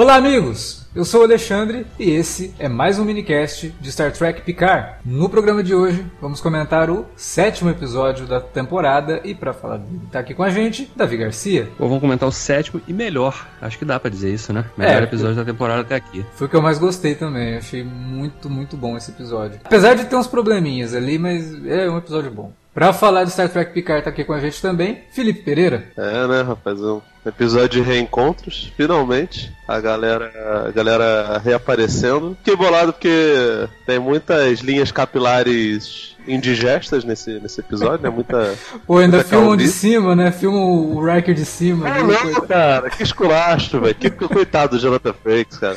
Olá, amigos! Eu sou o Alexandre e esse é mais um minicast de Star Trek Picard. No programa de hoje, vamos comentar o sétimo episódio da temporada e para falar dele, tá aqui com a gente, Davi Garcia. Ou vamos comentar o sétimo e melhor. Acho que dá para dizer isso, né? Melhor É, episódio da temporada até aqui. Foi o que eu mais gostei também, achei muito, muito bom esse episódio. Apesar de ter uns probleminhas ali, mas é um episódio bom. Pra falar de Star Trek Picard tá aqui com a gente também, Felipe Pereira. É, né, rapaz? Um episódio de reencontros, finalmente. A galera, a galera reaparecendo. Fiquei bolado porque tem muitas linhas capilares indigestas nesse, nesse episódio, né? Muita. Pô, ainda muita filmam de cima, né? Filmam o Riker de cima. Não, coitado. cara, que esculacho, velho. Que coitado do Jonathan Frakes, cara.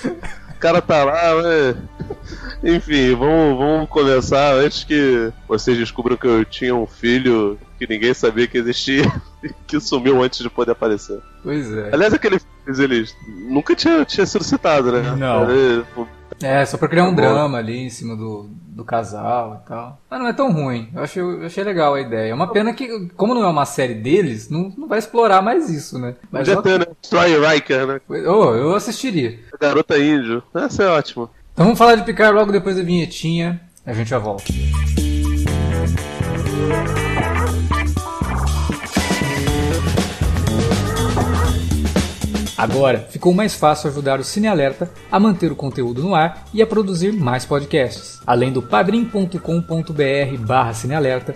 O cara tá lá, né? Enfim, vamos, vamos começar antes que vocês descubram que eu tinha um filho que ninguém sabia que existia e que sumiu antes de poder aparecer. Pois é. Aliás, aquele eles nunca tinha, tinha sido citado, né? Não. Ele- É, só pra criar um Tá drama ali em cima do, do casal e tal. Mas não é tão ruim. Eu achei, eu achei legal a ideia. É uma pena que, como não é uma série deles, não, não vai explorar mais isso, né? Mas Podia ter, né? Troy Riker, né? oh, eu assistiria. A garota índio. Essa é ótimo. Então vamos falar de Picard logo depois da vinhetinha. A gente já volta. Agora ficou mais fácil ajudar o Cine Alerta a manter o conteúdo no ar e a produzir mais podcasts. Além do padrim.com.br barra cinealerta,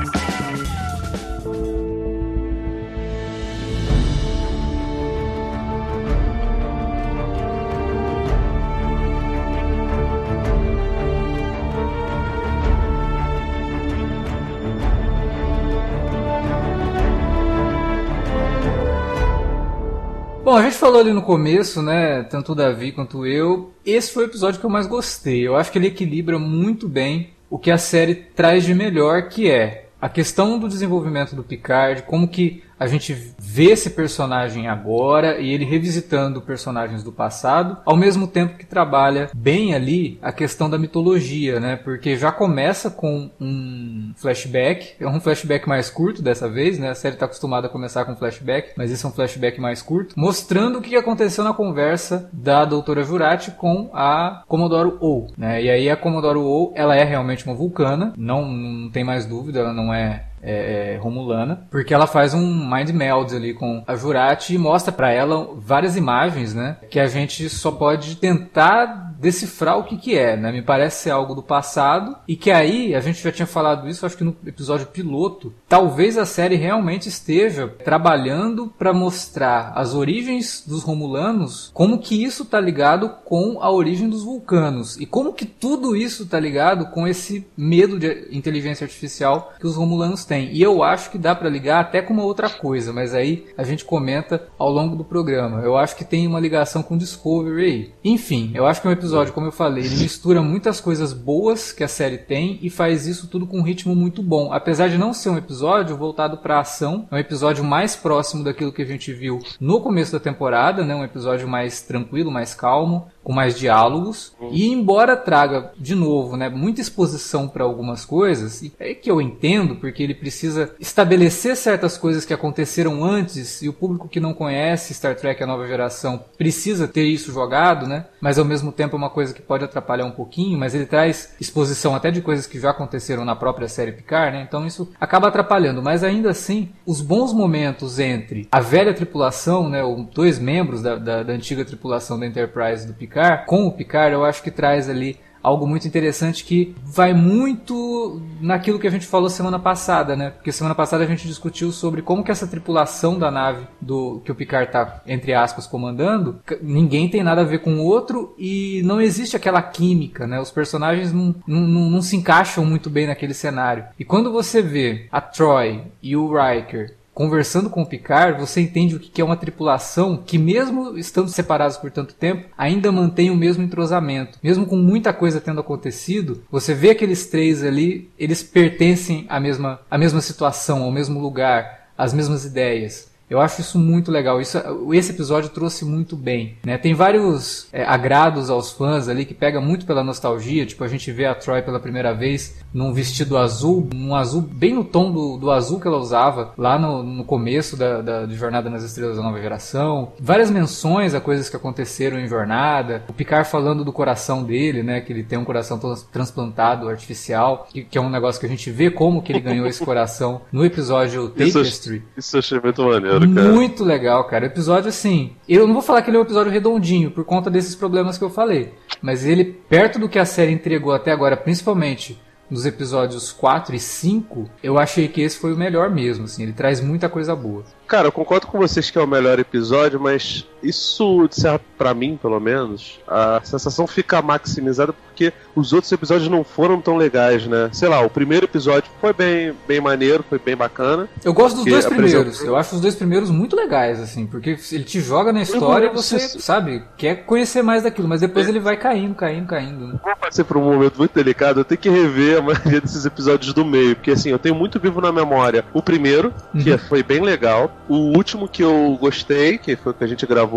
Bom, a gente falou ali no começo, né? Tanto o Davi quanto eu. Esse foi o episódio que eu mais gostei. Eu acho que ele equilibra muito bem o que a série traz de melhor, que é a questão do desenvolvimento do Picard, como que a gente vê esse personagem agora e ele revisitando personagens do passado, ao mesmo tempo que trabalha bem ali a questão da mitologia, né? Porque já começa com um flashback, é um flashback mais curto dessa vez, né? A série está acostumada a começar com flashback, mas esse é um flashback mais curto, mostrando o que aconteceu na conversa da doutora Jurati com a Commodore O, né? E aí a Commodore O, ela é realmente uma vulcana, não, não tem mais dúvida, ela não é é, é, Romulana, porque ela faz um mind meld ali com a Jurati e mostra pra ela várias imagens, né, que a gente só pode tentar decifrar o que que é, né? Me parece ser algo do passado e que aí a gente já tinha falado isso, acho que no episódio piloto, talvez a série realmente esteja trabalhando para mostrar as origens dos Romulanos, como que isso tá ligado com a origem dos vulcanos e como que tudo isso tá ligado com esse medo de inteligência artificial que os Romulanos têm. E eu acho que dá para ligar até com uma outra coisa, mas aí a gente comenta ao longo do programa. Eu acho que tem uma ligação com Discovery. Enfim, eu acho que é um episódio, como eu falei, ele mistura muitas coisas boas que a série tem e faz isso tudo com um ritmo muito bom. Apesar de não ser um episódio voltado para ação, é um episódio mais próximo daquilo que a gente viu no começo da temporada, né? Um episódio mais tranquilo, mais calmo, com mais diálogos. E embora traga de novo, né, muita exposição para algumas coisas, e é que eu entendo, porque ele precisa estabelecer certas coisas que aconteceram antes e o público que não conhece Star Trek a nova geração precisa ter isso jogado, né? Mas ao mesmo tempo é uma coisa que pode atrapalhar um pouquinho, mas ele traz exposição até de coisas que já aconteceram na própria série Picard, né? Então isso acaba atrapalhando, mas ainda assim, os bons momentos entre a velha tripulação, né, os dois membros da, da, da antiga tripulação da Enterprise do Picard, com o Picard, eu acho que traz ali algo muito interessante que vai muito naquilo que a gente falou semana passada, né? Porque semana passada a gente discutiu sobre como que essa tripulação da nave do que o Picard tá entre aspas comandando, ninguém tem nada a ver com o outro e não existe aquela química, né? Os personagens não, não, não se encaixam muito bem naquele cenário. E quando você vê a Troy e o Riker conversando com o Picard, você entende o que é uma tripulação que, mesmo estando separados por tanto tempo, ainda mantém o mesmo entrosamento. Mesmo com muita coisa tendo acontecido, você vê aqueles três ali, eles pertencem à mesma, à mesma situação, ao mesmo lugar, às mesmas ideias. Eu acho isso muito legal. Isso, esse episódio trouxe muito bem. Né? Tem vários é, agrados aos fãs ali que pega muito pela nostalgia. Tipo, a gente vê a Troy pela primeira vez num vestido azul, um azul bem no tom do, do azul que ela usava lá no, no começo da, da de Jornada nas Estrelas da Nova Geração. Várias menções a coisas que aconteceram em Jornada. O Picard falando do coração dele, né? Que ele tem um coração transplantado artificial, que, que é um negócio que a gente vê como que ele ganhou esse coração no episódio Tapestry. Isso, isso eu achei muito maneiro cara. Muito legal, cara. O episódio, assim. Eu não vou falar que ele é um episódio redondinho por conta desses problemas que eu falei. Mas ele, perto do que a série entregou até agora, principalmente nos episódios 4 e 5, eu achei que esse foi o melhor mesmo, assim, ele traz muita coisa boa. Cara, eu concordo com vocês que é o melhor episódio, mas isso, para mim, pelo menos, a sensação fica maximizada porque os outros episódios não foram tão legais, né? Sei lá, o primeiro episódio foi bem, bem maneiro, foi bem bacana. Eu gosto dos dois primeiros. Eu acho os dois primeiros muito legais, assim, porque ele te joga na história e você, sabe, quer conhecer mais daquilo, mas depois é. ele vai caindo, caindo, caindo. Né? Passei por um momento muito delicado, eu tenho que rever a maioria desses episódios do meio, porque assim, eu tenho muito vivo na memória o primeiro, que uhum. foi bem legal, o último que eu gostei, que foi o que a gente gravou,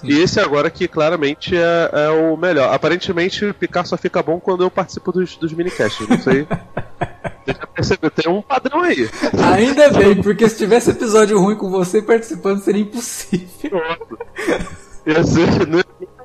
Sim. e esse agora que claramente é, é, o melhor. Aparentemente, o Picard só fica bom quando eu participo dos, dos minicasts, não sei. Você já percebeu, tem um padrão aí. Ainda bem, porque se tivesse episódio ruim com você participando seria impossível. Ia ser, não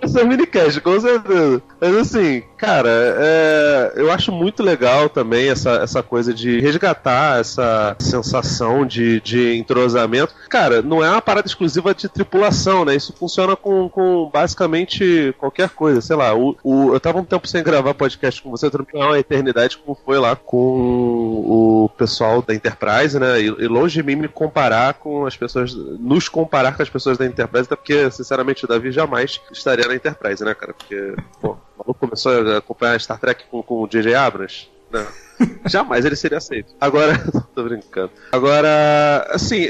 ia ser minicast, com certeza. Mas assim, cara, é, eu acho muito legal também essa, essa coisa de resgatar essa sensação de, de entrosamento. Cara, não é uma parada exclusiva de tripulação, né? Isso funciona com, com basicamente qualquer coisa. Sei lá, o, o, eu tava um tempo sem gravar podcast com você, eu também uma eternidade como foi lá com o pessoal da Enterprise, né? E, e longe de mim me comparar com as pessoas, nos comparar com as pessoas da Enterprise, até porque, sinceramente, o Davi jamais estaria na Enterprise, né, cara? Porque, pô, o maluco começou a acompanhar Star Trek com, com o J.J. Abrams. Não. Jamais ele seria aceito. Agora, tô brincando. Agora, assim,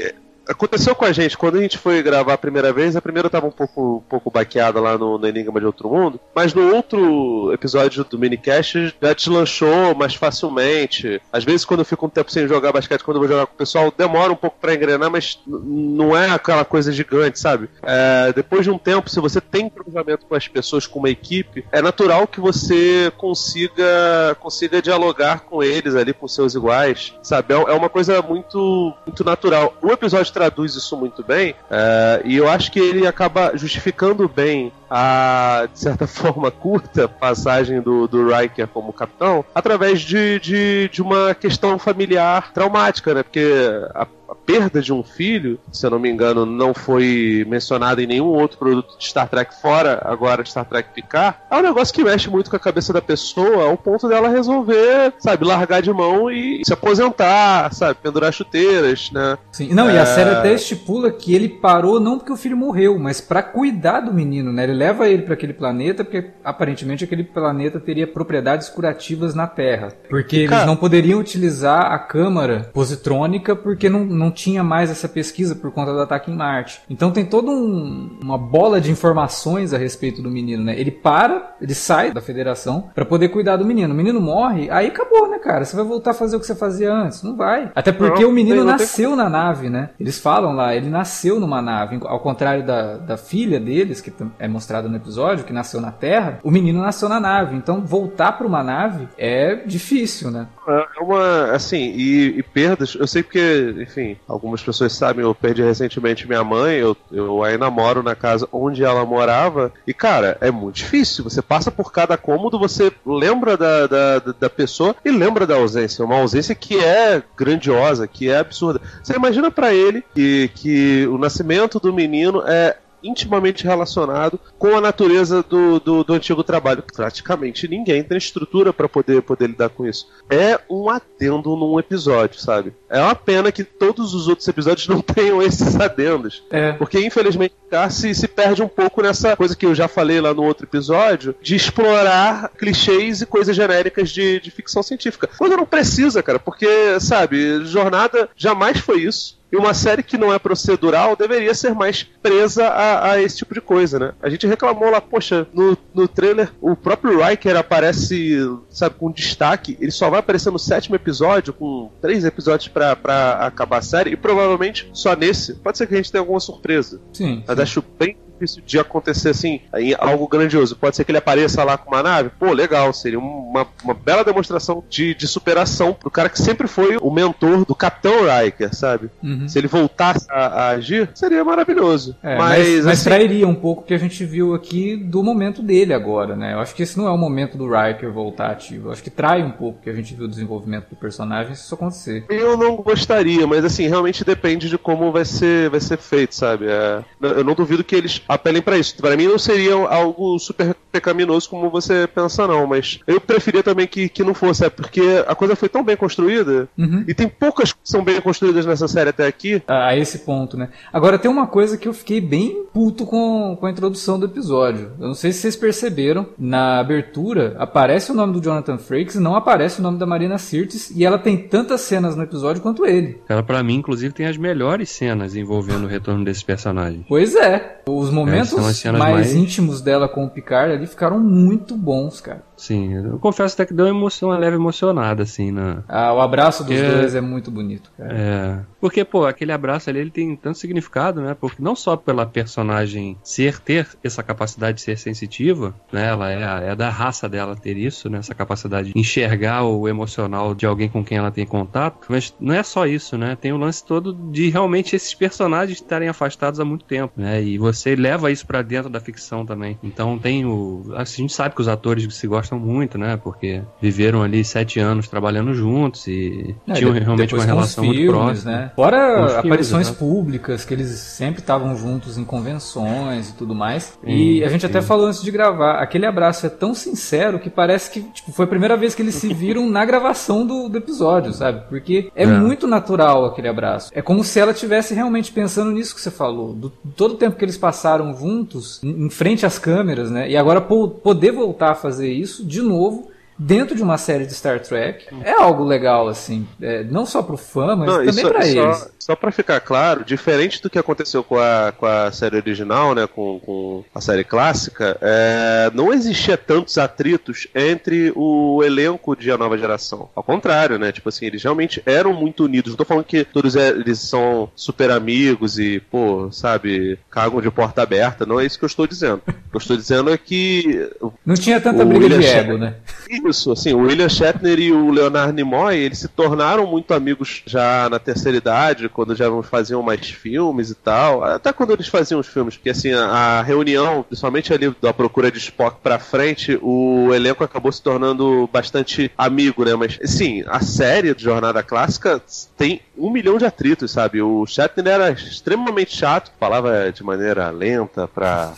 aconteceu com a gente, quando a gente foi gravar a primeira vez, a primeira tava um pouco, um pouco baqueada lá no, no Enigma de Outro Mundo, mas no outro episódio do minicast já deslanchou mais facilmente. Às vezes, quando eu fico um tempo sem jogar basquete, quando eu vou jogar com o pessoal, demora um pouco para engrenar, mas não é aquela coisa gigante, sabe? É, depois de um tempo, se você tem cruzamento com as pessoas, com uma equipe, é natural que você consiga, consiga dialogar com eles ali, com seus iguais, sabe? É, é uma coisa muito, muito natural. O episódio traduz isso muito bem, é, e eu acho que ele acaba justificando bem a, de certa forma, curta passagem do, do Riker como capitão através de, de, de uma questão familiar traumática, né? Porque a a perda de um filho, se eu não me engano, não foi mencionada em nenhum outro produto de Star Trek fora agora Star Trek Picard, é um negócio que mexe muito com a cabeça da pessoa ao ponto dela resolver, sabe, largar de mão e se aposentar, sabe, pendurar chuteiras, né? Sim, não, é... e a é. série até estipula que ele parou não porque o filho morreu, mas para cuidar do menino, né? Ele leva ele para aquele planeta porque aparentemente aquele planeta teria propriedades curativas na Terra, porque Cara... eles não poderiam utilizar a câmara positrônica porque não não tinha mais essa pesquisa por conta do ataque em Marte. Então tem toda um, uma bola de informações a respeito do menino, né? Ele para, ele sai da federação para poder cuidar do menino. O menino morre, aí acabou, né, cara? Você vai voltar a fazer o que você fazia antes? Não vai. Até porque não, o menino nasceu na nave, né? Eles falam lá, ele nasceu numa nave, ao contrário da, da filha deles, que é mostrada no episódio, que nasceu na Terra, o menino nasceu na nave. Então voltar para uma nave é difícil, né? É uma, assim, e, e perdas, eu sei porque, enfim, algumas pessoas sabem, eu perdi recentemente minha mãe, eu, eu ainda moro na casa onde ela morava, e cara, é muito difícil. Você passa por cada cômodo, você lembra da, da, da pessoa e lembra da ausência. Uma ausência que é grandiosa, que é absurda. Você imagina para ele que, que o nascimento do menino é intimamente relacionado com a natureza do, do, do antigo trabalho. Praticamente ninguém tem estrutura para poder, poder lidar com isso. É um adendo num episódio, sabe? É uma pena que todos os outros episódios não tenham esses adendos. É. Porque, infelizmente, se, se perde um pouco nessa coisa que eu já falei lá no outro episódio, de explorar clichês e coisas genéricas de, de ficção científica. Quando não precisa, cara, porque, sabe, Jornada jamais foi isso. E uma série que não é procedural deveria ser mais presa a, a, esse tipo de coisa, né? A gente reclamou lá, poxa, no, no trailer o próprio Riker aparece, sabe, com destaque. Ele só vai aparecer no sétimo episódio, com três episódios para acabar a série, e provavelmente só nesse. Pode ser que a gente tenha alguma surpresa. Sim. Mas sim. acho bem difícil de acontecer assim, algo grandioso. Pode ser que ele apareça lá com uma nave, pô, legal, seria uma, uma bela demonstração de, de superação pro cara que sempre foi o mentor do Capitão Riker, sabe? Uhum. Se ele voltasse a, a, agir, seria maravilhoso. É, mas, mas, mas assim, trairia um pouco o que a gente viu aqui do momento dele agora, né? Eu acho que esse não é o momento do Riker voltar ativo. Eu acho que trai um pouco o que a gente viu o desenvolvimento do personagem se isso acontecer. Eu não gostaria, mas assim, realmente depende de como vai ser, vai ser feito, sabe? É, eu não duvido que eles apelem para isso. Para mim não seria algo super pecaminoso como você pensa, não, mas eu preferia também que, que não fosse, é porque a coisa foi tão bem construída uhum. e tem poucas que são bem construídas nessa série até aqui. A, esse ponto, né? Agora tem uma coisa que eu fiquei bem puto com, com a introdução do episódio. Eu não sei se vocês perceberam, na abertura aparece o nome do Jonathan Frakes e não aparece o nome da Marina Sirtis e ela tem tantas cenas no episódio quanto ele. Ela, para mim, inclusive, tem as melhores cenas envolvendo o retorno desse personagem. Pois é. Os momentos É, mais, mais- íntimos dela com o Picard ali ficaram muito bons, cara. Sim, eu confesso até que deu uma, emoção, uma leve emocionada, assim, na, Ah, o abraço dos dois é muito bonito, cara. É. Porque, pô, aquele abraço ali ele tem tanto significado, né? Porque não só pela personagem ser, ter essa capacidade de ser sensitiva, né? Ela é, a- é da raça dela ter isso, né? Essa capacidade de enxergar o emocional de alguém com quem ela tem contato. Mas não é só isso, né? Tem o lance todo de realmente esses personagens estarem afastados há muito tempo, né? E você leva isso pra dentro da ficção também. Então tem o. A gente sabe que os atores se gostam muito, né? Porque viveram ali sete anos trabalhando juntos e É, tinham realmente uma relação muito filmes, próxima. Né? Fora filmes, aparições exato. públicas, que eles sempre estavam juntos em convenções e tudo mais. e Sim, a gente até sim. falou antes de gravar, aquele abraço é tão sincero que parece que tipo, foi a primeira vez que eles se viram na gravação do, do episódio, sabe? Porque é, É. muito natural aquele abraço. É como se ela tivesse realmente pensando nisso que você falou. Do, todo o tempo que eles passaram juntos, em, frente às câmeras, né? E agora po- poder voltar a fazer isso de novo. Dentro de uma série de Star Trek é algo legal, assim. É, não só pro fã, mas Não, também pra só, eles. Só pra ficar claro, diferente do que aconteceu com a, com a série original, né, com, com a série clássica, é, não existia tantos atritos entre o elenco de A Nova Geração. Ao contrário, né, tipo assim, eles realmente eram muito unidos. Não tô falando que todos eles são super amigos e, pô, sabe, cagam de porta aberta. Não é isso que eu estou dizendo. O que eu estou dizendo é que Não tinha tanta briga William de Shatner. ego, né? isso, assim, o William Shatner e o Leonard Nimoy, eles se tornaram muito amigos já na terceira idade, quando já faziam mais filmes e tal. Até quando eles faziam os filmes, porque assim, a, a reunião, principalmente ali da procura de Spock pra frente, o elenco acabou se tornando bastante amigo, né? Mas, sim, a série de Jornada Clássica tem um milhão de atritos, sabe? O Shatner era extremamente chato, falava de maneira lenta pra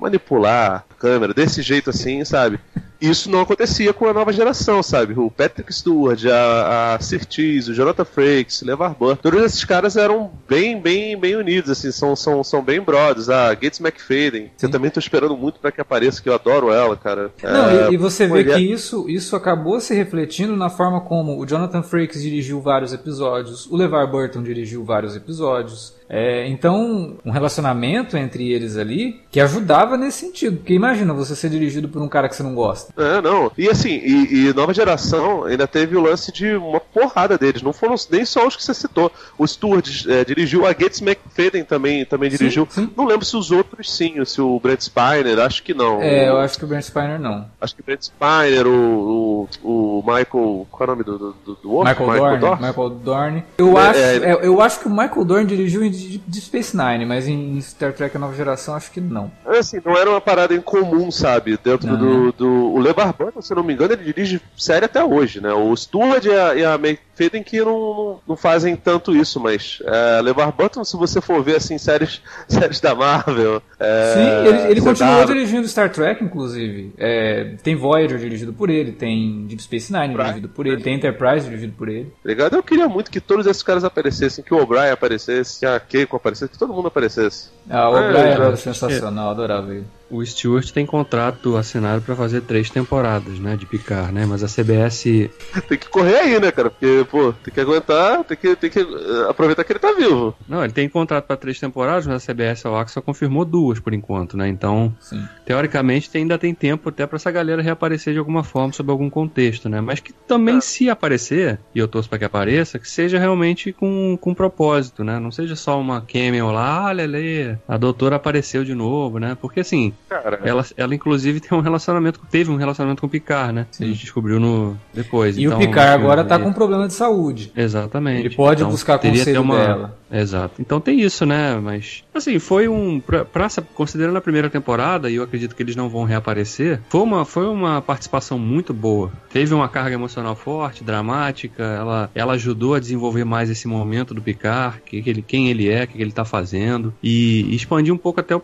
manipular a câmera, desse jeito assim, sabe? Isso não acontecia com a nova geração, sabe? O Patrick Stewart, a, a Surtees, o Jonathan Frakes, o LeVar Burton, todos esses caras eram bem, bem, bem unidos, assim, são, são, são bem brothers. A Gates McFadden, que eu também tô esperando muito pra que apareça, que eu adoro ela, cara. Não, É, e, e você vê que isso, isso acabou se refletindo na forma como o Jonathan Frakes dirigiu vários episódios, o LeVar Burton dirigiu vários episódios. É, então, um relacionamento entre eles ali que ajudava nesse sentido. Porque imagina você ser dirigido por um cara que você não gosta. É, não. E assim, e, e nova geração ainda teve o lance de uma porrada deles. Não foram nem só os que você citou. O Stewart é, dirigiu, a Gates McFadden também, também Sim, dirigiu. sim. Não lembro se os outros sim, se o Brent Spiner, acho que não. É, eu O- acho que o Brent Spiner não. Acho que Brent Spiner, o, o, o Michael. Qual é o nome do, do, do, outro? Michael, Dorn. Dorn? Michael Dorn. Eu, É, acho, é. é, eu acho que o Michael Dorn dirigiu em de, de Space Nine, mas em Star Trek A Nova Geração acho que não. É Assim, não era uma parada incomum, sabe? Dentro Não. do, do. O LeVar Burton, se não me engano, ele dirige série até hoje, né? O Stewart e a, e a May que não, não fazem tanto isso, mas é, levar Button, se você for ver assim, séries, séries da Marvel. É, Sim, ele, ele continuou dirigindo Star Trek, inclusive. É, tem Voyager dirigido por ele, tem Deep Space Nine dirigido por ele, tem Enterprise dirigido por ele. Ligado? Eu queria muito que todos esses caras aparecessem, que o O'Brien aparecesse, que a Keiko aparecesse, que todo mundo aparecesse. Ah, o é, era sensacional, adorava ele. O Stewart tem contrato assinado para fazer três temporadas, né, de picar, né? Mas a CBS tem que correr aí, né, cara? Porque pô, tem que aguentar, tem que, tem que eh, aproveitar que ele tá vivo. Não, ele tem contrato para três temporadas, mas a CBS ao só confirmou duas por enquanto, né? Então, Sim. teoricamente, ainda tem tempo até para essa galera reaparecer de alguma forma sob algum contexto, né? Mas que também, é. se aparecer, e eu torço para que apareça, que seja realmente com, com propósito, né? Não seja só uma cameo lá, ah, Lele, a doutora apareceu de novo, né? Porque assim, Cara. ela, ela inclusive tem um relacionamento, teve um relacionamento com o Picard, né? Sim. A gente descobriu no depois. E então, o Picard agora tá com um problema de saúde. Exatamente. Ele pode então, buscar conselho uma... dela. Exato. Então tem isso, né? Mas, assim, foi um. Pra, pra, considerando a primeira temporada, e eu acredito que eles não vão reaparecer, foi uma, foi uma participação muito boa. Teve uma carga emocional forte, dramática, ela, ela ajudou a desenvolver mais esse momento do Picard, que, que ele, quem ele é, o que ele tá fazendo, e, e expandir um pouco até o,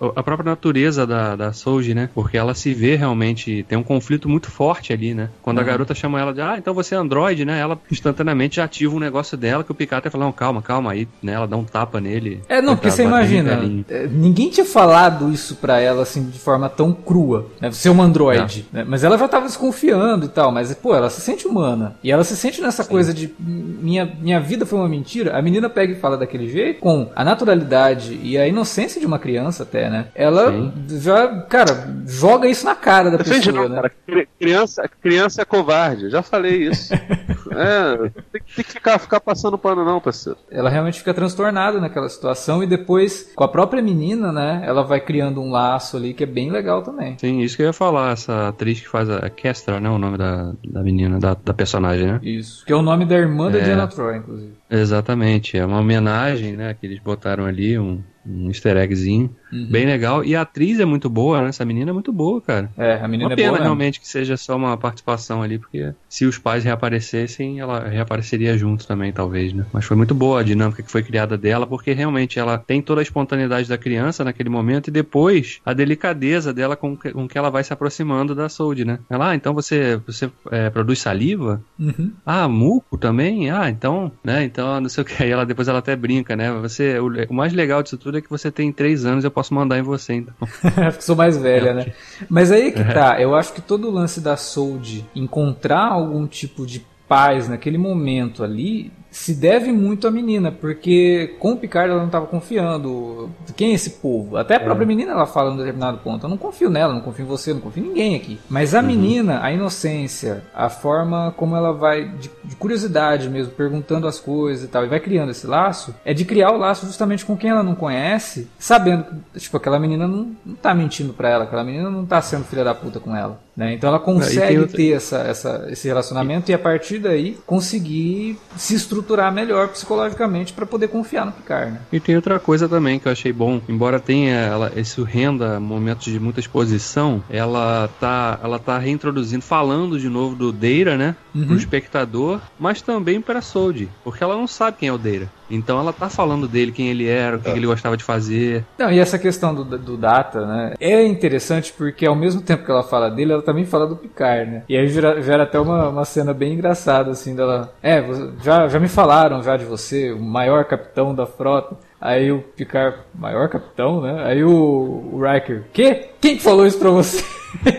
a, a própria natureza da, da Soji, né? Porque ela se vê realmente, tem um conflito muito forte ali, né? Quando uhum. a garota chama ela de, ah, então você é androide, né? Ela instantaneamente já ativa um negócio dela que o Picard até fala, não, calma, calma, aí né, ela dá um tapa nele. É, não, porque você imagina, é, ninguém tinha falado isso pra ela assim de forma tão crua, né? Você é um androide, né? Mas ela já tava desconfiando e tal, mas pô, ela se sente humana. E ela se sente nessa Sim. coisa de minha, minha vida foi uma mentira. A menina pega e fala daquele jeito, com a naturalidade e a inocência de uma criança até, né? Ela Sim. já, cara, joga isso na cara da pessoa, não, né? Cara. Criança, criança é covarde, já falei isso. é, tem, tem, que ficar, ficar passando pano não, parceiro. Ela realmente fica transtornada naquela situação e depois, com a própria menina, né, ela vai criando um laço ali que é bem legal também. Sim, isso que eu ia falar, essa atriz que faz a Kestra, né, o nome da, da menina, da, da personagem, né? Isso, que é o nome da irmã da é, Diana Troy, inclusive. Exatamente, é uma homenagem, né, que eles botaram ali, um, um easter eggzinho. Uhum. Bem legal. E a atriz é muito boa, né? Essa menina é muito boa, cara. É, a menina uma é pena boa. realmente que seja só uma participação ali, porque se os pais reaparecessem, ela reapareceria junto também, talvez, né? Mas foi muito boa a dinâmica que foi criada dela, porque realmente ela tem toda a espontaneidade da criança naquele momento e depois a delicadeza dela com que, com que ela vai se aproximando da Sold, né? Ela, ah, então você, você é, produz saliva? Uhum. Ah, muco também? Ah, então, né? Então, não sei o que. Aí ela, depois ela até brinca, né? Você, o, o mais legal disso tudo é que você tem três anos, eu posso mandar em você, então. Porque sou mais velha, é, né? Mas aí que é. tá, eu acho que todo o lance da Sold encontrar algum tipo de paz naquele momento ali se deve muito à menina, porque com o Picard ela não estava confiando. Quem é esse povo? Até a própria é. menina ela fala em um determinado ponto: Eu não confio nela, não confio em você, não confio em ninguém aqui. Mas a uhum. menina, a inocência, a forma como ela vai, de, de, curiosidade mesmo, perguntando as coisas e tal, e vai criando esse laço, é de criar o laço justamente com quem ela não conhece, sabendo que, tipo, aquela menina não, não tá mentindo pra ela, aquela menina não tá sendo filha da puta com ela. Né? Então ela consegue outra... ter essa, essa, esse relacionamento e... e a partir daí conseguir se estruturar melhor psicologicamente para poder confiar no Picard. Né? E tem outra coisa também que eu achei bom, embora tenha ela, esse renda momentos de muita exposição, ela tá, ela tá reintroduzindo, falando de novo do Deira, né? Uhum. Pro espectador, mas também para Sold, porque ela não sabe quem é o Deira. Então ela tá falando dele, quem ele era, o que, é. que ele gostava de fazer. Não, e essa questão do, do Data, né? É interessante porque ao mesmo tempo que ela fala dele, ela também fala do Picard, né? E aí gera, gera até uma, uma cena bem engraçada, assim, dela. É, já, já me falaram já de você, o maior capitão da frota. Aí o Picard, maior capitão, né? Aí o, o Riker, que? Quem falou isso pra você?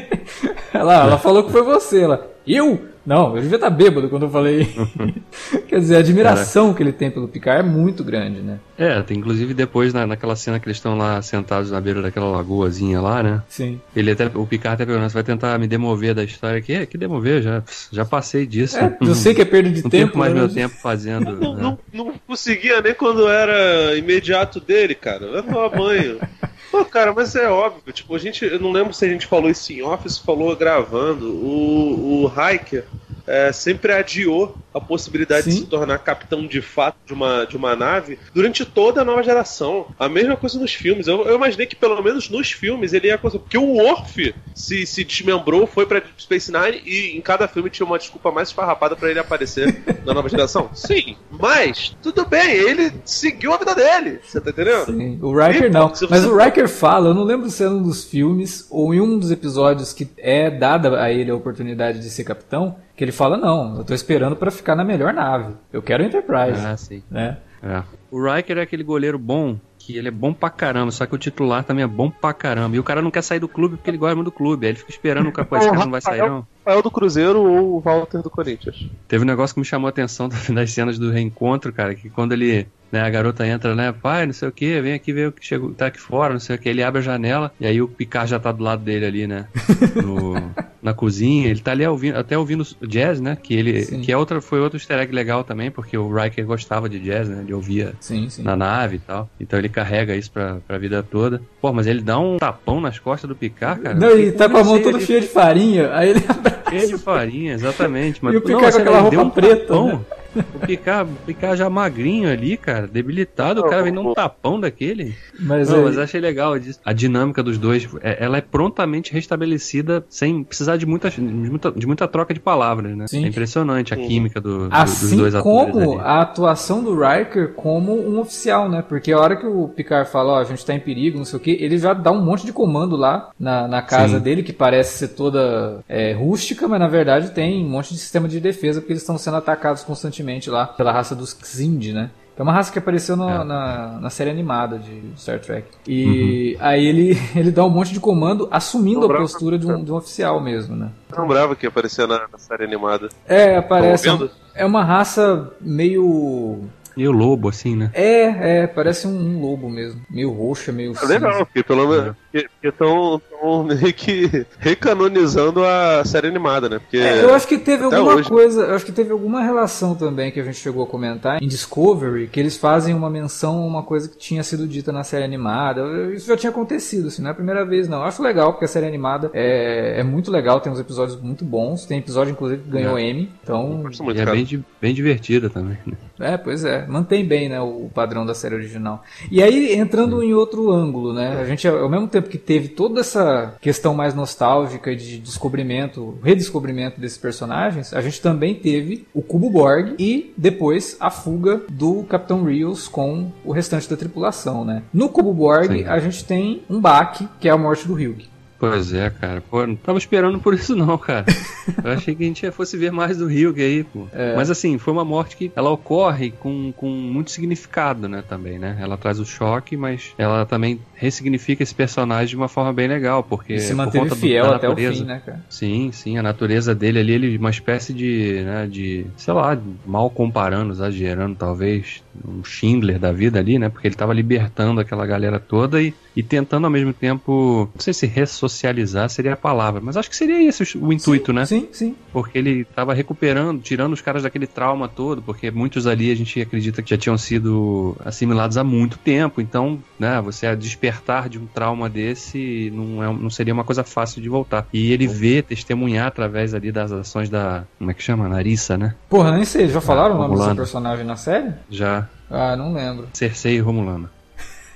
ela, ela falou que foi você, ela. Eu? Não, eu devia estar bêbado quando eu falei. Quer dizer, a admiração que ele tem pelo Picard é muito grande, né? É, tem, inclusive depois na, naquela cena que eles estão lá sentados na beira daquela lagoazinha lá, né? Sim. Ele até, o Picard até perguntou, você vai tentar me demover da história aqui? É, que demover, já, já passei disso. É, eu sei que é perda de não tempo. mais né? meu tempo fazendo. Não, né? não, não, conseguia nem quando era imediato dele, cara. Vai tomar banho. Pô, cara, mas é óbvio. Tipo, a gente. Eu não lembro se a gente falou isso em office, falou gravando. O, o Hiker é, sempre adiou a possibilidade Sim. de se tornar capitão de fato de uma, de uma nave durante toda a nova geração. A mesma coisa nos filmes. Eu, eu imaginei que pelo menos nos filmes ele ia conseguir. Porque o Worf se, se desmembrou, foi pra Space Nine e em cada filme tinha uma desculpa mais esfarrapada para ele aparecer na nova geração. Sim, mas tudo bem, ele seguiu a vida dele. Você tá entendendo? Sim. O Riker não. Mas o Riker fala, eu não lembro se é um dos filmes ou em um dos episódios que é dada a ele a oportunidade de ser capitão que ele fala, não, eu tô esperando para ficar na melhor nave. Eu quero Enterprise. Ah, sim. Né? É. O Riker é aquele goleiro bom, que ele é bom pra caramba, só que o titular também é bom pra caramba. E o cara não quer sair do clube porque ele gosta muito do clube. Aí ele fica esperando o cara, esse cara não vai sair, não. Rafael do Cruzeiro ou o Walter do Corinthians. Teve um negócio que me chamou a atenção das cenas do reencontro, cara, que quando ele né, a garota entra, né? Pai, não sei o que, vem aqui ver o que chegou, tá aqui fora, não sei o que. Ele abre a janela e aí o Picard já tá do lado dele ali, né? No, na cozinha. Ele tá ali ouvindo, até ouvindo jazz, né? Que ele, sim. que é outra, foi outro easter egg legal também, porque o Riker gostava de jazz, né? Ele ouvia sim, sim. na nave e tal. Então ele carrega isso pra, pra vida toda. Pô, mas ele dá um tapão nas costas do Picard, cara. Não, ele tá com a mão toda cheia de farinha. Aí ele Cheia de farinha, exatamente. Mas, e o Picard não, com aquela roupa um preta. Tapão, né? O Picard, Picard já magrinho ali, cara, debilitado, o cara vem num tapão daquele. Mas, Não, mas achei legal a dinâmica dos dois. É, ela é prontamente restabelecida sem precisar de muita, de muita, de muita troca de palavras, né? Sim. É impressionante a química do, assim dos dois atores. Assim como a atuação do Riker como um oficial, né? Porque a hora que o Picard fala, ó, oh, a gente tá em perigo, não sei o que, ele já dá um monte de comando lá na, na casa Sim. dele, que parece ser toda é, rústica, mas na verdade tem um monte de sistema de defesa, porque eles estão sendo atacados constantemente lá pela raça dos Xind, né? É uma raça que apareceu no, é. na, na série animada de Star Trek. E uhum. aí ele, ele dá um monte de comando assumindo a postura de um, de um oficial mesmo, né? Não brava que apareceu na, na série animada. É, aparece. É uma raça meio Meio lobo, assim, né? É, é, parece um, um lobo mesmo. Meio roxa, meio. É legal, porque pelo menos. É. estão meio que recanonizando a série animada, né? Porque é, eu acho que teve alguma hoje... coisa, eu acho que teve alguma relação também que a gente chegou a comentar em Discovery, que eles fazem uma menção a uma coisa que tinha sido dita na série animada. Isso já tinha acontecido, assim, não é a primeira vez, não. Eu acho legal, porque a série animada é, é muito legal, tem uns episódios muito bons. Tem episódio, inclusive, que ganhou é. M. Então. E é bem, bem divertida também, né? É, pois é mantém bem né, o padrão da série original. E aí, entrando em outro ângulo, né? A gente, ao mesmo tempo que teve toda essa questão mais nostálgica de descobrimento, redescobrimento desses personagens, a gente também teve o Cubo Borg e depois a fuga do Capitão Rios com o restante da tripulação, né? No Cubo Borg, Sim. a gente tem um baque, que é a morte do Hugh. Pois é, cara. Pô, não tava esperando por isso não, cara. Eu achei que a gente fosse ver mais do Rio que aí, pô. É. Mas assim, foi uma morte que ela ocorre com, com muito significado, né, também, né? Ela traz o choque, mas ela também ressignifica esse personagem de uma forma bem legal, porque e se manteve fiel do, até natureza, o fim, né, cara? Sim, sim, a natureza dele ali, ele uma espécie de, né, de, sei lá, mal comparando, exagerando talvez, um Schindler da vida ali, né? Porque ele tava libertando aquela galera toda e, e tentando ao mesmo tempo, não sei se ressocializar seria a palavra, mas acho que seria esse o, intuito, sim, né? Sim, sim. Porque ele tava recuperando, tirando os caras daquele trauma todo, porque muitos ali a gente acredita que já tinham sido assimilados há muito tempo, então, né, você despertar de um trauma desse não, é, não seria uma coisa fácil de voltar. E ele vê, testemunhar através ali das ações da, como é que chama? Narissa, né? Porra, nem sei, já falaram o nome desse personagem na série? Já. Ah, não lembro. Cersei Romulana.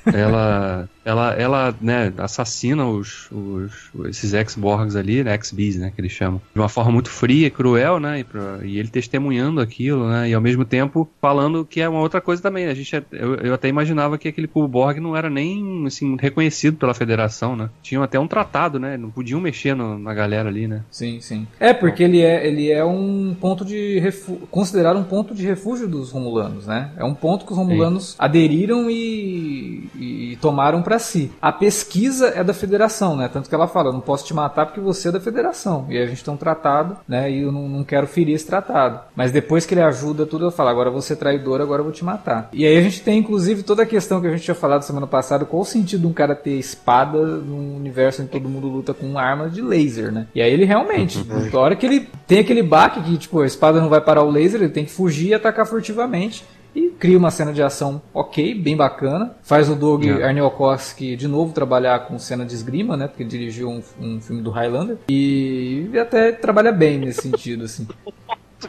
ela ela, ela né, assassina os, os esses ex-Borgs ali, né, ex-Bees, né, que eles chamam, de uma forma muito fria e cruel, né, e, pra, e, ele testemunhando aquilo, né, e ao mesmo tempo falando que é uma outra coisa também. A gente, eu, eu até imaginava que aquele cubo Borg não era nem, assim, reconhecido pela Federação, né. Tinham até um tratado, né, não podiam mexer no, na galera ali, né. Sim, sim. É, porque ele é, ele é um ponto de refúgio, considerado um ponto de refúgio dos Romulanos, né. É um ponto que os Romulanos sim. aderiram e, e tomaram para para si. A pesquisa é da federação, né? Tanto que ela fala, não posso te matar porque você é da federação. E a gente tem um tratado, né? E eu não, não quero ferir esse tratado. Mas depois que ele ajuda tudo, eu falo, agora você é traidor, agora eu vou te matar. E aí a gente tem, inclusive, toda a questão que a gente tinha falado semana passada, qual o sentido de um cara ter espada num universo em que todo mundo luta com armas de laser, né? E aí ele realmente, uhum. na hora que ele tem aquele baque que, tipo, a espada não vai parar o laser, ele tem que fugir e atacar furtivamente e cria uma cena de ação ok, bem bacana. Faz o Doug yeah. Arniokoski de novo trabalhar com cena de esgrima, né? Porque dirigiu um, um filme do Highlander. E até trabalha bem nesse sentido, assim.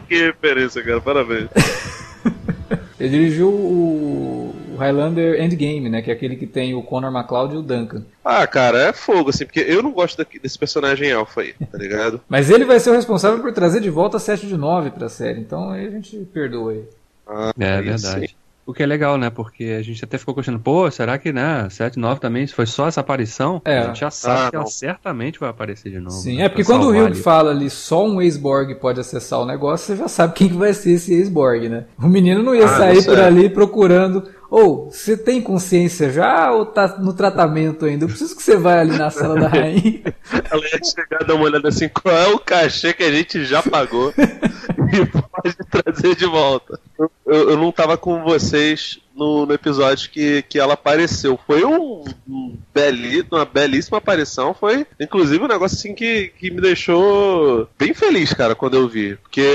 que referência, cara. Parabéns. Ele dirigiu o Highlander Endgame, né? Que é aquele que tem o Connor McLeod e o Duncan. Ah, cara, é fogo, assim, porque eu não gosto daqui, desse personagem alfa aí, tá ligado? Mas ele vai ser o responsável por trazer de volta 7 de 9 pra série, então aí a gente perdoa aí. Ah, é verdade. Sim. O que é legal, né? Porque a gente até ficou questionando, pô, será que, né, 7 9 também, se foi só essa aparição, é. a gente já sabe ah, que ela certamente vai aparecer de novo. Sim, né, é porque quando o Hugh fala ali só um ex-Borg pode acessar o negócio, você já sabe quem que vai ser esse ex-Borg, né? O menino não ia ah, sair por ali procurando ou, você tem consciência já ou tá no tratamento ainda? Eu preciso que você vá ali na sala da rainha. Ela ia chegar e dar uma olhada assim, qual é o cachê que a gente já pagou pode trazer de volta. Eu, eu não tava com vocês no, no, episódio que, que ela apareceu. Foi um, um beli, uma belíssima aparição. Foi, inclusive, um negócio assim que, que me deixou bem feliz, cara, quando eu vi. Porque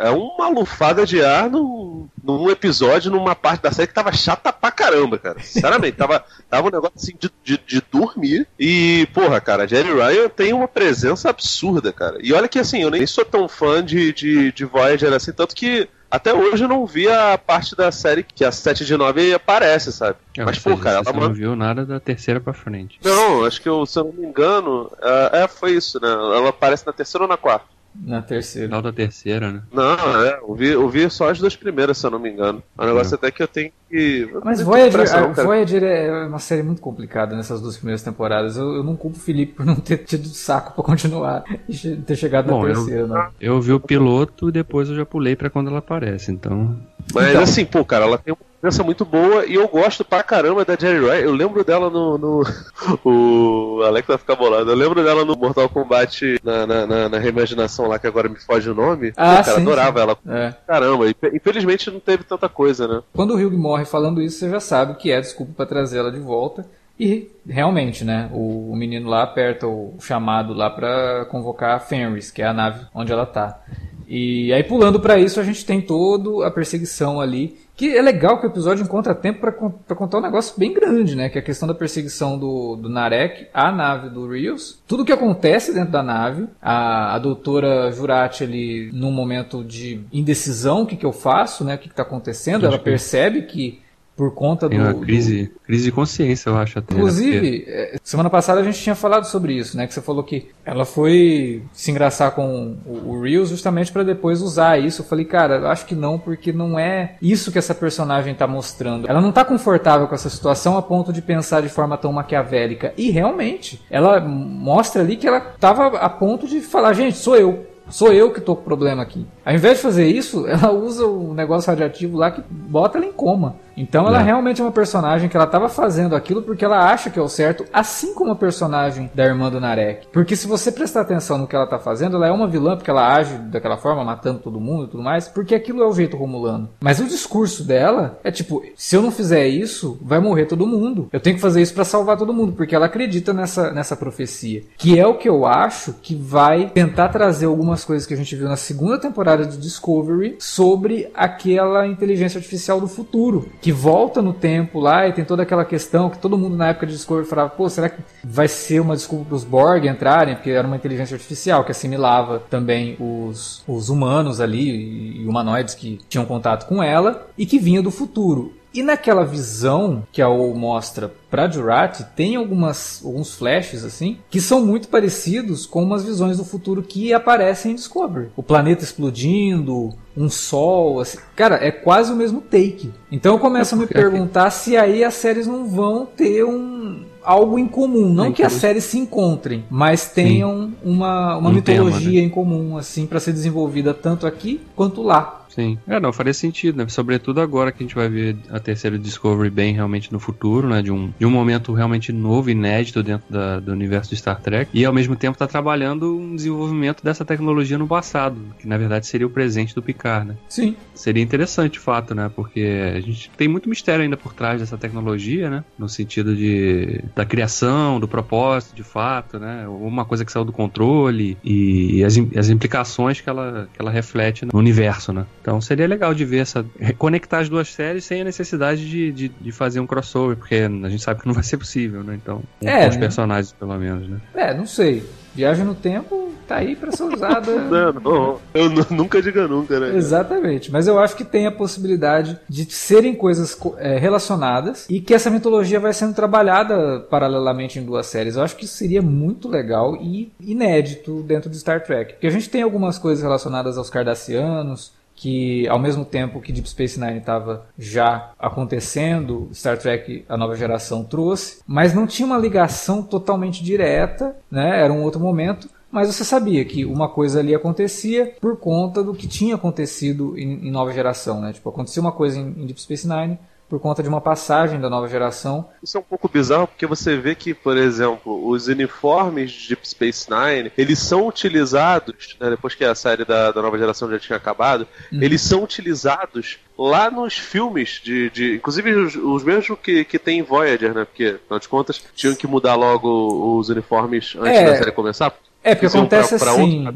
é uma lufada de ar num, num episódio, numa parte da série que tava chata pra caramba, cara. Sinceramente, tava, tava um negócio assim de, de, de dormir. E, porra, cara, Jerry Ryan tem uma presença absurda, cara. E olha que assim, eu nem sou tão fã de, de, de Voyager assim, tanto que até hoje eu não vi a parte da série que a 7 de 9 aparece, sabe? Mas, pô, cara, ela não viu nada da terceira pra frente. Não, acho que eu, se eu não me engano, é, é, foi isso, né? Ela aparece na terceira ou na quarta? Na terceira. Final da terceira, né? Não, é, eu vi, eu vi só as duas primeiras, se eu não me engano. É um negócio é. até que eu tenho que. Mas Voyager, pressão, Voyager é uma série muito complicada nessas duas primeiras temporadas. Eu, eu não culpo o Felipe por não ter tido saco pra continuar e ter chegado Bom, na terceira, eu, não. Eu vi o piloto e depois eu já pulei pra quando ela aparece, então. Mas então, assim, pô, cara, ela tem uma presença muito boa e eu gosto pra caramba da Jerry Ryan. Eu lembro dela no. no o Alex vai ficar bolado. Eu lembro dela no Mortal Kombat na, na, na, na reimaginação lá, que agora me foge o nome. Ah, Pô, cara, sim, adorava sim. ela. É. Caramba, infelizmente não teve tanta coisa, né? Quando o Hugh morre falando isso, você já sabe que é desculpa para trazer ela de volta. E realmente, né? O, o menino lá aperta o chamado lá para convocar a Fenris, que é a nave onde ela tá. E aí pulando para isso, a gente tem toda a perseguição ali que é legal que o episódio encontra tempo para contar um negócio bem grande, né? Que é a questão da perseguição do, do Narek à nave do Rios. Tudo que acontece dentro da nave. A, a doutora Jurati ali, num momento de indecisão, o que, que eu faço, né? O que está acontecendo. Ela percebe que por conta do. Uma crise, do... crise de consciência, eu acho até. Né? Inclusive, é, semana passada a gente tinha falado sobre isso, né? Que você falou que ela foi se engraçar com o, Reels justamente para depois usar isso. Eu falei, cara, eu acho que não, porque não é isso que essa personagem tá mostrando. Ela não tá confortável com essa situação a ponto de pensar de forma tão maquiavélica. E realmente, ela mostra ali que ela tava a ponto de falar, gente, sou eu. Sou eu que tô com problema aqui. Ao invés de fazer isso, ela usa o negócio radioativo lá que bota ela em coma. Então ela é. realmente é uma personagem que ela estava fazendo aquilo porque ela acha que é o certo, assim como a personagem da irmã do Narek. Porque se você prestar atenção no que ela está fazendo, ela é uma vilã porque ela age daquela forma, matando todo mundo e tudo mais, porque aquilo é o jeito romulano. Mas o discurso dela é tipo, se eu não fizer isso, vai morrer todo mundo. Eu tenho que fazer isso para salvar todo mundo, porque ela acredita nessa, nessa profecia. Que é o que eu acho que vai tentar trazer algumas coisas que a gente viu na segunda temporada de Discovery sobre aquela inteligência artificial do futuro que volta no tempo lá e tem toda aquela questão que todo mundo na época de Discovery falava, pô, será que vai ser uma desculpa para os Borg entrarem? Porque era uma inteligência artificial que assimilava também os, os humanos ali e humanoides que tinham contato com ela e que vinha do futuro. E naquela visão que a O mostra para Jurati, tem algumas, alguns flashes assim que são muito parecidos com umas visões do futuro que aparecem em Discovery. O planeta explodindo, um sol, assim. Cara, é quase o mesmo take. Então eu começo a me perguntar se aí as séries não vão ter um algo em comum, não que as séries se encontrem, mas tenham Sim. uma, uma um mitologia tema, né? em comum assim para ser desenvolvida tanto aqui quanto lá. Sim. É, não, faria sentido, né? Sobretudo agora que a gente vai ver a terceira Discovery bem realmente no futuro, né? De um, de um momento realmente novo, inédito dentro da, do universo de Star Trek. E ao mesmo tempo tá trabalhando um desenvolvimento dessa tecnologia no passado, que na verdade seria o presente do Picard, né? Sim. Seria interessante de fato, né? Porque a gente tem muito mistério ainda por trás dessa tecnologia, né? No sentido de da criação, do propósito, de fato, né? Uma coisa que saiu do controle e, e as, as implicações que ela, que ela reflete no universo, né? Então seria legal de ver essa. conectar as duas séries sem a necessidade de, de, de, fazer um crossover, porque a gente sabe que não vai ser possível, né? Então, com é, os personagens, pelo menos, né? É, não sei. Viagem no tempo tá aí para ser usada. não, não, eu nunca diga nunca, né? Exatamente, mas eu acho que tem a possibilidade de serem coisas é, relacionadas e que essa mitologia vai sendo trabalhada paralelamente em duas séries. Eu acho que isso seria muito legal e inédito dentro de Star Trek. Porque a gente tem algumas coisas relacionadas aos Cardassianos, que ao mesmo tempo que Deep Space Nine estava já acontecendo, Star Trek a nova geração trouxe, mas não tinha uma ligação totalmente direta, né? Era um outro momento. Mas você sabia que uma coisa ali acontecia por conta do que tinha acontecido em, em nova geração, né? Tipo, acontecia uma coisa em, em Deep Space Nine, por conta de uma passagem da nova geração. Isso é um pouco bizarro porque você vê que, por exemplo, os uniformes de Deep Space Nine, eles são utilizados, né, depois que a série da, da nova geração já tinha acabado, uhum. eles são utilizados lá nos filmes de. de inclusive os, os mesmos que, que tem em Voyager, né? Porque, afinal de contas, tinham que mudar logo os uniformes antes é, da série começar. É, porque acontece pra, pra assim.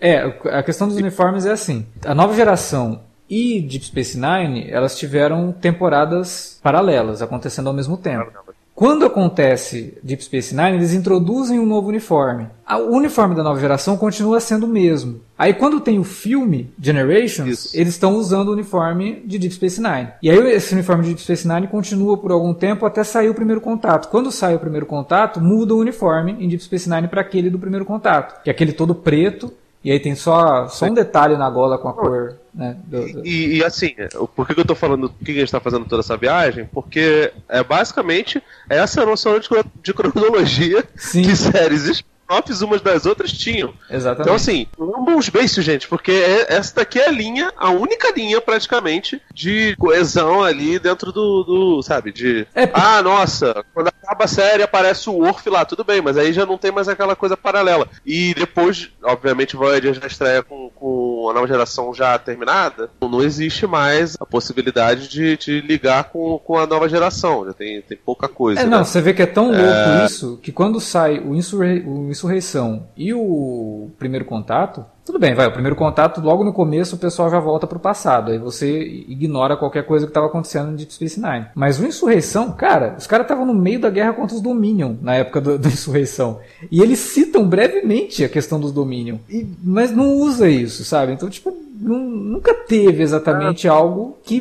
É, a questão dos uniformes é assim. A nova geração e Deep Space Nine, elas tiveram temporadas paralelas, acontecendo ao mesmo tempo. Quando acontece Deep Space Nine, eles introduzem um novo uniforme. O uniforme da nova geração continua sendo o mesmo. Aí quando tem o filme Generations, Isso. eles estão usando o uniforme de Deep Space Nine. E aí esse uniforme de Deep Space Nine continua por algum tempo até sair o primeiro contato. Quando sai o primeiro contato, muda o uniforme em Deep Space Nine para aquele do primeiro contato, que é aquele todo preto e aí tem só, só um detalhe na gola com a cor. Né, do, do... E, e, assim, por que eu tô falando por que a gente tá fazendo toda essa viagem? Porque é basicamente essa noção de, de cronologia Sim. que séries spin-offs umas das outras tinham. Exatamente. Então, assim, lambam os beiços, gente, porque é, essa daqui é a linha, a única linha, praticamente, de coesão ali dentro do, do sabe, de... É, ah, nossa, quando acaba a série aparece o Orf lá, tudo bem, mas aí já não tem mais aquela coisa paralela. E depois, obviamente, Voyager já estreia com, com a nova geração já terminada, não existe mais a possibilidade de, de ligar com, com a nova geração, já tem, tem pouca coisa. É, né? não, você vê que é tão louco é... isso, que quando sai o, Insurre... o Insurreição e o Primeiro Contato, tudo bem, vai. O primeiro contato, logo no começo, o pessoal já volta pro passado. Aí você ignora qualquer coisa que estava acontecendo em Deep Space Nine. Mas o Insurreição, cara, os caras estavam no meio da guerra contra os Dominion, na época do, do Insurreição. E eles citam brevemente a questão dos Dominion. E, mas não usa isso, sabe? Então, tipo, não, nunca teve exatamente algo que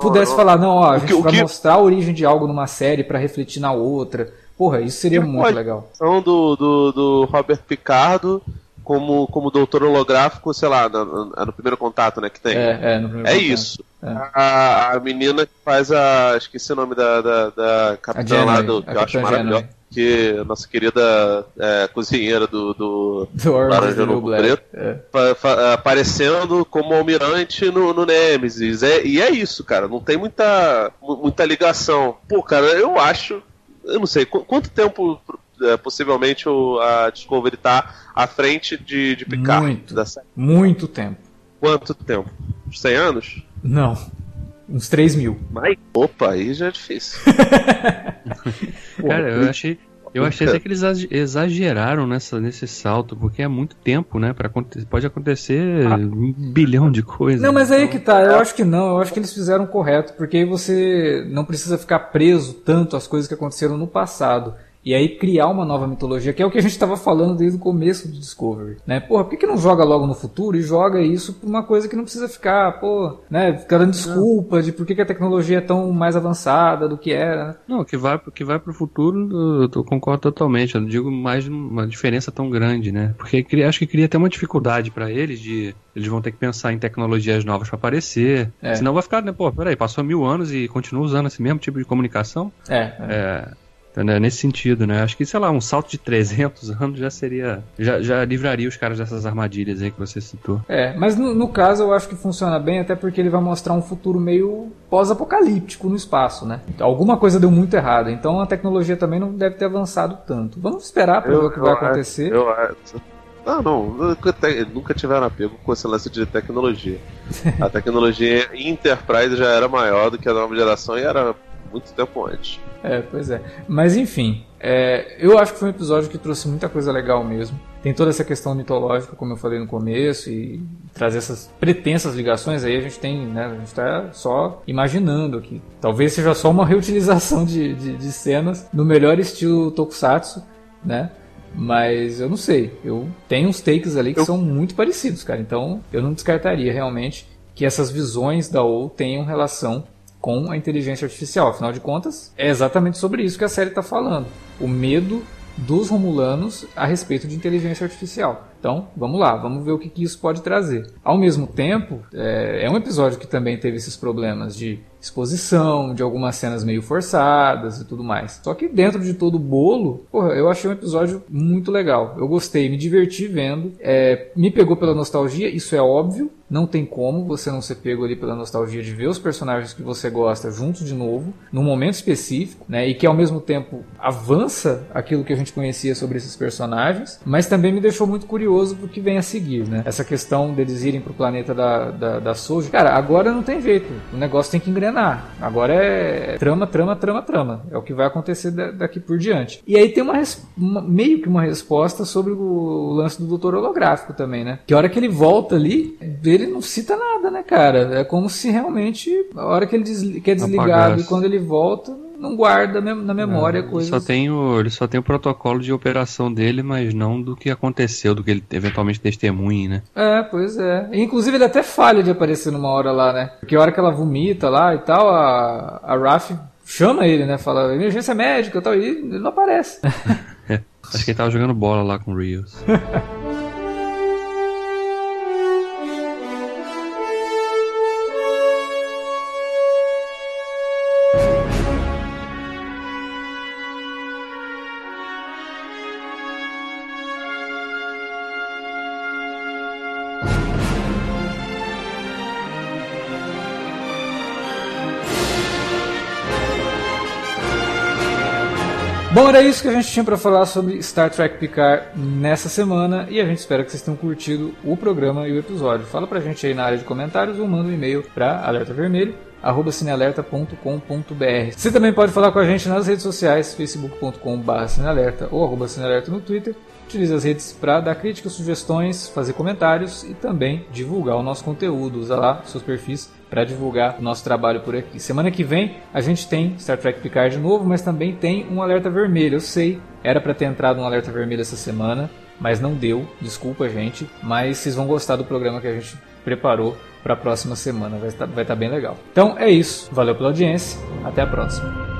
pudesse falar, não, ó, a gente que, vai que... mostrar a origem de algo numa série para refletir na outra. Porra, isso seria muito legal. Do, do, do Robert Picardo como, como doutor holográfico, sei lá, no, no, primeiro contato, né, que tem. É, é, no primeiro é contato. isso. É. A, a menina que faz a. Esqueci o nome da, da, da capitã lá do. Que eu acho maravilhosa. Que nossa querida é, cozinheira do, do, do Laranja no Preto é. aparecendo como almirante no, no Nemesis. É, e é isso, cara. Não tem muita, muita ligação. Pô, cara, eu acho. Eu não sei, quanto tempo é, possivelmente o, a Discovery tá à frente de, de Picard. Muito, muito tempo. Quanto tempo? 100 anos? Não. Uns 3 mil. Mas, opa, aí já é difícil. Cara, eu achei, eu achei até que eles exageraram nessa, nesse salto, porque é muito tempo, né? Pra, pode acontecer ah. um bilhão de coisas. Não, mas aí que tá, eu acho que não, eu acho que eles fizeram correto, porque aí você não precisa ficar preso tanto às coisas que aconteceram no passado e aí criar uma nova mitologia, que é o que a gente estava falando desde o começo do Discovery, né? Porra, por que, que não joga logo no futuro e joga isso por uma coisa que não precisa ficar, pô, né, ficar dando desculpa de por que, que a tecnologia é tão mais avançada do que era, né? Não, que vai, que vai pro futuro, eu concordo totalmente, eu não digo mais uma diferença tão grande, né? Porque acho que cria até uma dificuldade para eles de eles vão ter que pensar em tecnologias novas para aparecer. É. Senão vai ficar, né? Pô, peraí, passou mil anos e continua usando esse mesmo tipo de comunicação. É. é. é né, nesse sentido, né? Acho que, sei lá, um salto de 300 anos já seria. Já, já livraria os caras dessas armadilhas aí que você citou. É, mas no, no caso eu acho que funciona bem, até porque ele vai mostrar um futuro meio pós-apocalíptico no espaço, né? Alguma coisa deu muito errado, então a tecnologia também não deve ter avançado tanto. Vamos esperar para ver o que vai acontecer. Eu acho. Não, não, nunca, nunca tiveram apego com esse lance de tecnologia. A tecnologia Enterprise já era maior do que a nova geração e era muito tempo antes. É, pois é. Mas enfim, é, eu acho que foi um episódio que trouxe muita coisa legal mesmo. Tem toda essa questão mitológica, como eu falei no começo, e trazer essas pretensas ligações aí a gente tem, né? A gente está só imaginando aqui. Talvez seja só uma reutilização de, de, de cenas no melhor estilo Tokusatsu, né? Mas eu não sei. Eu tenho uns takes ali que Eu- são muito parecidos, cara. Então eu não descartaria realmente que essas visões da OU tenham relação com a inteligência artificial. Afinal de contas, é exatamente sobre isso que a série está falando. O medo dos romulanos a respeito de inteligência artificial. Então, vamos lá, vamos ver o que, que isso pode trazer. Ao mesmo tempo, é, é um episódio que também teve esses problemas de exposição, de algumas cenas meio forçadas e tudo mais. Só que dentro de todo o bolo, porra, eu achei um episódio muito legal. Eu gostei, me diverti vendo. É, me pegou pela nostalgia, isso é óbvio. Não tem como você não ser pego ali pela nostalgia de ver os personagens que você gosta juntos de novo, num momento específico, né? E que ao mesmo tempo avança aquilo que a gente conhecia sobre esses personagens, mas também me deixou muito curioso pro que vem a seguir, né? Essa questão deles irem pro planeta da, da, da Soji. Cara, agora não tem jeito. O negócio tem que engrenar. Agora é trama, trama, trama, trama. É o que vai acontecer da- daqui por diante. E aí tem uma, uma- meio que uma resposta sobre o lance do doutor holográfico também, né? Que a hora que ele volta ali, ele não cita nada, né, cara? É como se realmente, a hora que ele desli- que é desligado Apagasse. e quando ele volta, não guarda na memória Ele coisas. só, tem o, ele só tem o protocolo de operação dele, mas não do que aconteceu, do que ele eventualmente testemunhe, né? É, pois é. Inclusive ele até falha de aparecer numa hora lá, né? Porque a hora que ela vomita lá e tal, a, a Raf chama ele, né? Fala emergência médica e tal, e ele não aparece. Acho que ele tava jogando bola lá com o Rios. Bom, era isso que a gente tinha pra falar sobre Star Trek Picard nessa semana e a gente espera que vocês tenham curtido o programa e o episódio. Fala pra gente aí na área de comentários ou manda um e-mail pra alertavermelho arroba cinealerta.com.br Você também pode falar com a gente nas redes sociais, facebook.com.br cinealerta ou arroba cinealerta no Twitter. Utilize as redes para dar críticas, sugestões, fazer comentários e também divulgar o nosso conteúdo. Usa lá seus perfis para divulgar o nosso trabalho por aqui. Semana que vem a gente tem Star Trek Picard de novo, mas também tem um alerta vermelho. Eu sei, era para ter entrado um alerta vermelho essa semana, mas não deu. Desculpa, gente. Mas vocês vão gostar do programa que a gente preparou para a próxima semana. Vai estar, vai estar bem legal. Então é isso. Valeu pela audiência. Até a próxima.